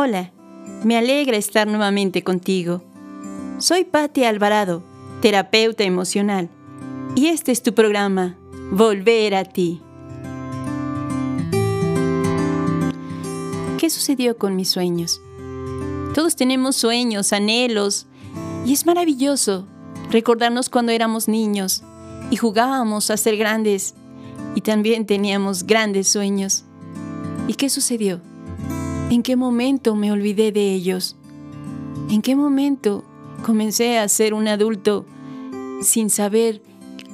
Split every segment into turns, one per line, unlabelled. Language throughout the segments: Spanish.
Hola, me alegra estar nuevamente contigo. Soy Patti Alvarado, terapeuta emocional, y este es tu programa, Volver a ti. ¿Qué sucedió con mis sueños? Todos tenemos sueños, anhelos, y es maravilloso recordarnos cuando éramos niños y jugábamos a ser grandes y también teníamos grandes sueños. ¿Y qué sucedió? ¿En qué momento me olvidé de ellos? ¿En qué momento comencé a ser un adulto sin saber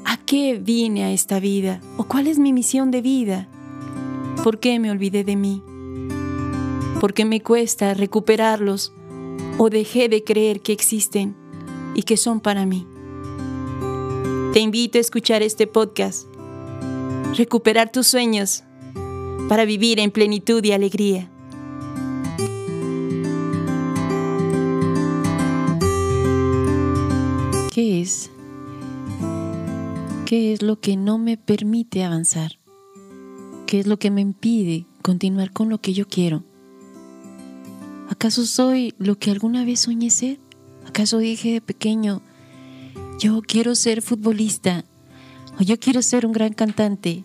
a qué vine a esta vida o cuál es mi misión de vida? ¿Por qué me olvidé de mí? ¿Por qué me cuesta recuperarlos o dejé de creer que existen y que son para mí? Te invito a escuchar este podcast, recuperar tus sueños para vivir en plenitud y alegría. ¿Qué es lo que no me permite avanzar? ¿Qué es lo que me impide continuar con lo que yo quiero? ¿Acaso soy lo que alguna vez soñé ser? ¿Acaso dije de pequeño, yo quiero ser futbolista, o yo quiero ser un gran cantante,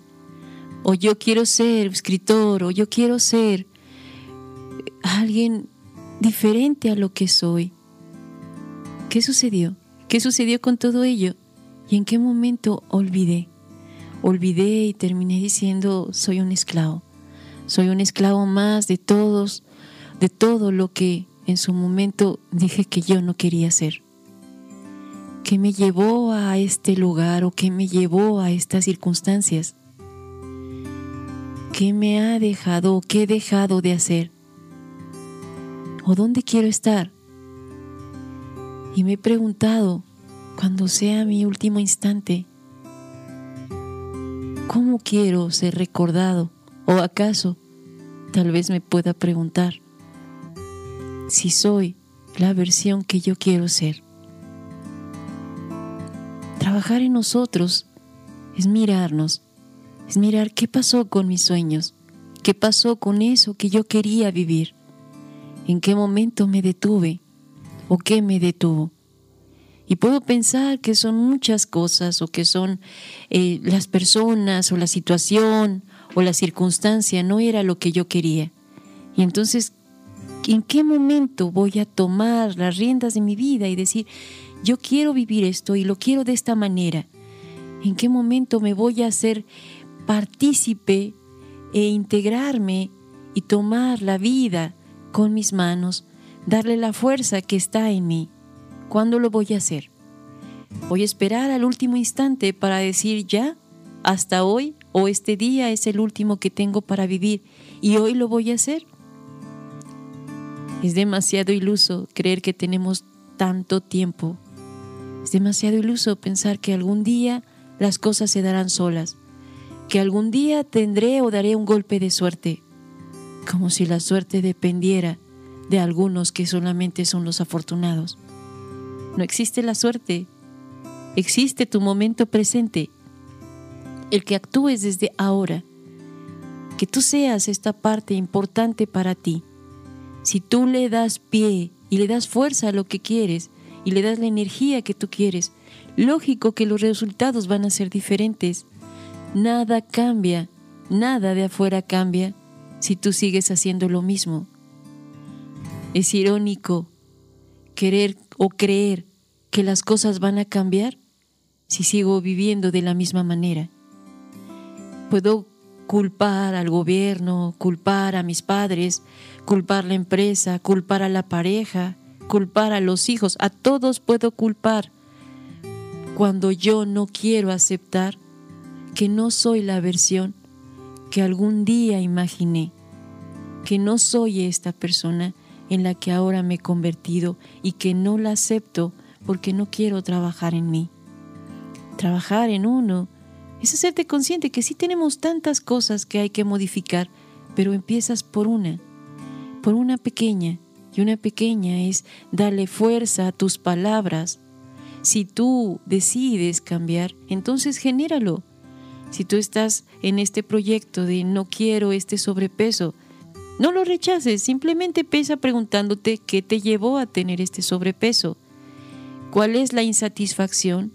o yo quiero ser escritor, o yo quiero ser alguien diferente a lo que soy. ¿Qué sucedió? ¿Qué sucedió con todo ello? ¿Y en qué momento olvidé? Olvidé y terminé diciendo, soy un esclavo. Soy un esclavo más de todos, de todo lo que en su momento dije que yo no quería ser. ¿Qué me llevó a este lugar o qué me llevó a estas circunstancias? ¿Qué me ha dejado o qué he dejado de hacer? ¿O dónde quiero estar? Y me he preguntado, cuando sea mi último instante, ¿cómo quiero ser recordado? ¿O acaso tal vez me pueda preguntar si soy la versión que yo quiero ser? Trabajar en nosotros es mirarnos, es mirar qué pasó con mis sueños, qué pasó con eso que yo quería vivir, en qué momento me detuve o qué me detuvo. Y puedo pensar que son muchas cosas o que son eh, las personas o la situación o la circunstancia, no era lo que yo quería. Y entonces, ¿en qué momento voy a tomar las riendas de mi vida y decir, yo quiero vivir esto y lo quiero de esta manera. ¿En qué momento me voy a hacer partícipe e integrarme y tomar la vida con mis manos, darle la fuerza que está en mí? ¿Cuándo lo voy a hacer? ¿Voy a esperar al último instante para decir ya, hasta hoy o este día es el último que tengo para vivir y hoy lo voy a hacer? Es demasiado iluso creer que tenemos tanto tiempo es demasiado iluso pensar que algún día las cosas se darán solas, que algún día tendré o daré un golpe de suerte, como si la suerte dependiera de algunos que solamente son los afortunados. No existe la suerte, existe tu momento presente, el que actúes desde ahora, que tú seas esta parte importante para ti. Si tú le das pie y le das fuerza a lo que quieres, y le das la energía que tú quieres, lógico que los resultados van a ser diferentes. Nada cambia, nada de afuera cambia si tú sigues haciendo lo mismo. Es irónico querer o creer que las cosas van a cambiar si sigo viviendo de la misma manera. Puedo culpar al gobierno, culpar a mis padres, culpar la empresa, culpar a la pareja, culpar a los hijos, a todos puedo culpar cuando yo no quiero aceptar que no soy la versión que algún día imaginé, que no soy esta persona en la que ahora me he convertido y que no la acepto porque no quiero trabajar en mí. Trabajar en uno es hacerte consciente que sí tenemos tantas cosas que hay que modificar, pero empiezas por una, por una pequeña, y una pequeña es darle fuerza a tus palabras. Si tú decides cambiar, entonces genéralo. Si tú estás en este proyecto de no quiero este sobrepeso, No lo rechaces, simplemente pesa preguntándote qué te llevó a tener este sobrepeso. ¿Cuál es la insatisfacción?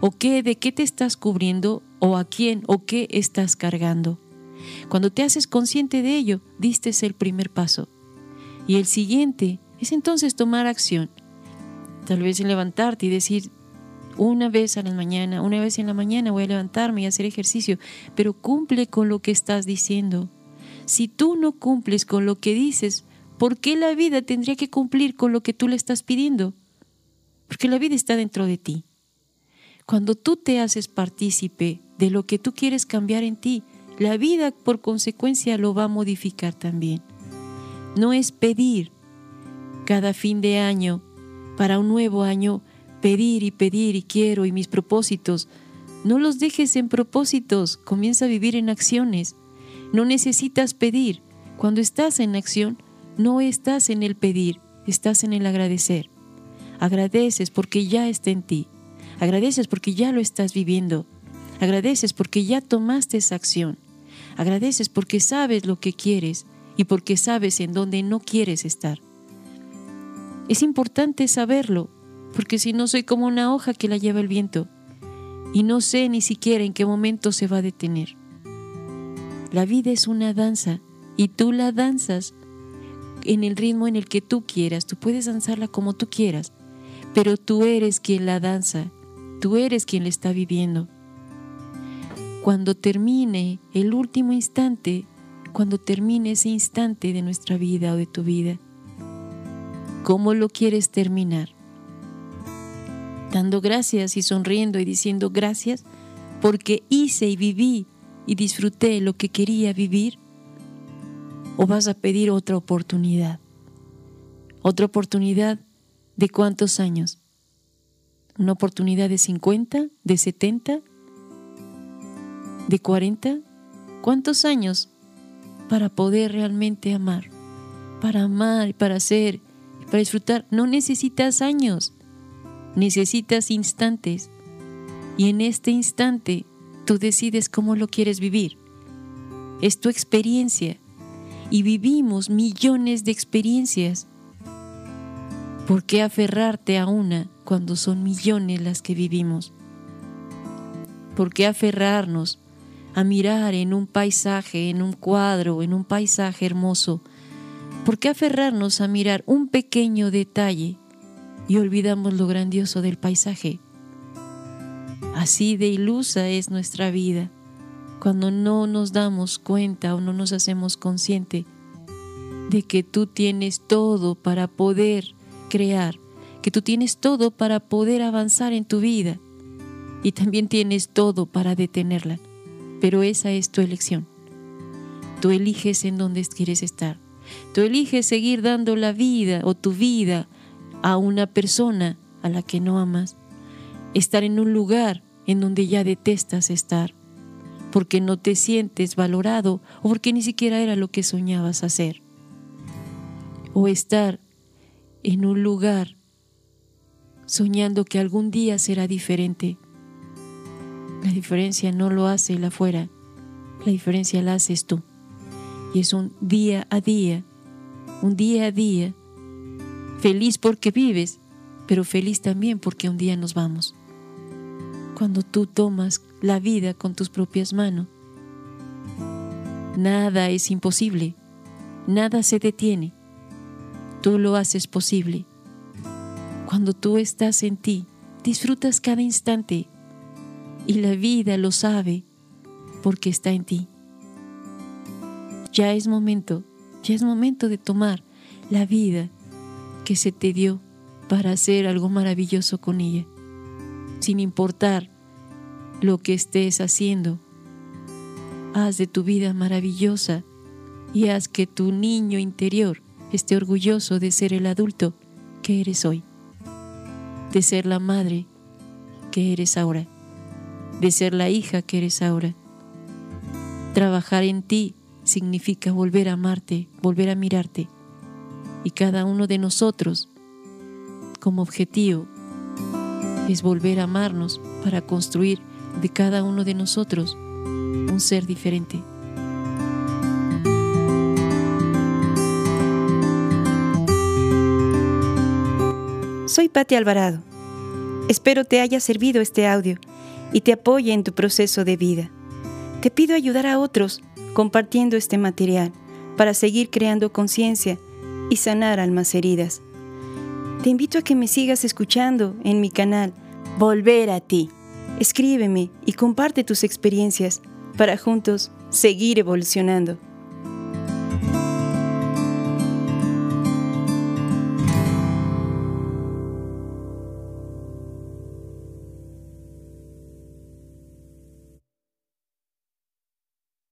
¿O qué de qué te estás cubriendo o a quién o qué estás cargando? Cuando te haces consciente de ello, diste el primer paso. Y el siguiente es entonces tomar acción. Tal vez levantarte y decir, una vez a la mañana, una vez en la mañana voy a levantarme y hacer ejercicio, pero cumple con lo que estás diciendo. Si tú no cumples con lo que dices, ¿por qué la vida tendría que cumplir con lo que tú le estás pidiendo? Porque la vida está dentro de ti. Cuando tú te haces partícipe de lo que tú quieres cambiar en ti, la vida por consecuencia lo va a modificar también. No es pedir cada fin de año, para un nuevo año, pedir y pedir y quiero y mis propósitos. No los dejes en propósitos, comienza a vivir en acciones. No necesitas pedir. Cuando estás en acción, no estás en el pedir, estás en el agradecer. Agradeces porque ya está en ti. Agradeces porque ya lo estás viviendo. Agradeces porque ya tomaste esa acción. Agradeces porque sabes lo que quieres y porque sabes en dónde no quieres estar. Es importante saberlo, porque si no soy como una hoja que la lleva el viento y no sé ni siquiera en qué momento se va a detener. La vida es una danza y tú la danzas en el ritmo en el que tú quieras, tú puedes danzarla como tú quieras, pero tú eres quien la danza, tú eres quien la está viviendo. Cuando termine el último instante, cuando termine ese instante de nuestra vida o de tu vida, ¿cómo lo quieres terminar? Dando gracias y sonriendo y diciendo gracias porque hice y viví y disfruté lo que quería vivir? ¿O vas a pedir otra oportunidad? ¿Otra oportunidad de cuántos años? ¿Una oportunidad de 50? ¿De 70? ¿De 40? ¿Cuántos años para poder realmente amar? Para amar para ser, para disfrutar. No necesitas años, necesitas instantes. Y en este instante Tú decides cómo lo quieres vivir. Es tu experiencia. Y vivimos millones de experiencias. ¿Por qué aferrarte a una cuando son millones las que vivimos? ¿Por qué aferrarnos a mirar en un paisaje, en un cuadro, en un paisaje hermoso? ¿Por qué aferrarnos a mirar un pequeño detalle y olvidamos lo grandioso del paisaje? Así de ilusa es nuestra vida cuando no nos damos cuenta o no nos hacemos consciente de que tú tienes todo para poder crear, que tú tienes todo para poder avanzar en tu vida y también tienes todo para detenerla. Pero esa es tu elección. Tú eliges en dónde quieres estar. Tú eliges seguir dando la vida o tu vida a una persona a la que no amas estar en un lugar en donde ya detestas estar, porque no te sientes valorado o porque ni siquiera era lo que soñabas hacer. O estar en un lugar soñando que algún día será diferente. La diferencia no lo hace el afuera, la diferencia la haces tú. Y es un día a día, un día a día, feliz porque vives, pero feliz también porque un día nos vamos cuando tú tomas la vida con tus propias manos. Nada es imposible, nada se detiene. Tú lo haces posible. Cuando tú estás en ti, disfrutas cada instante y la vida lo sabe porque está en ti. Ya es momento, ya es momento de tomar la vida que se te dio para hacer algo maravilloso con ella, sin importar lo que estés haciendo. Haz de tu vida maravillosa y haz que tu niño interior esté orgulloso de ser el adulto que eres hoy, de ser la madre que eres ahora, de ser la hija que eres ahora. Trabajar en ti significa volver a amarte, volver a mirarte. Y cada uno de nosotros, como objetivo, es volver a amarnos para construir de cada uno de nosotros un ser diferente.
Soy Patti Alvarado. Espero te haya servido este audio y te apoye en tu proceso de vida. Te pido ayudar a otros compartiendo este material para seguir creando conciencia y sanar almas heridas. Te invito a que me sigas escuchando en mi canal Volver a ti. Escríbeme y comparte tus experiencias para juntos seguir evolucionando.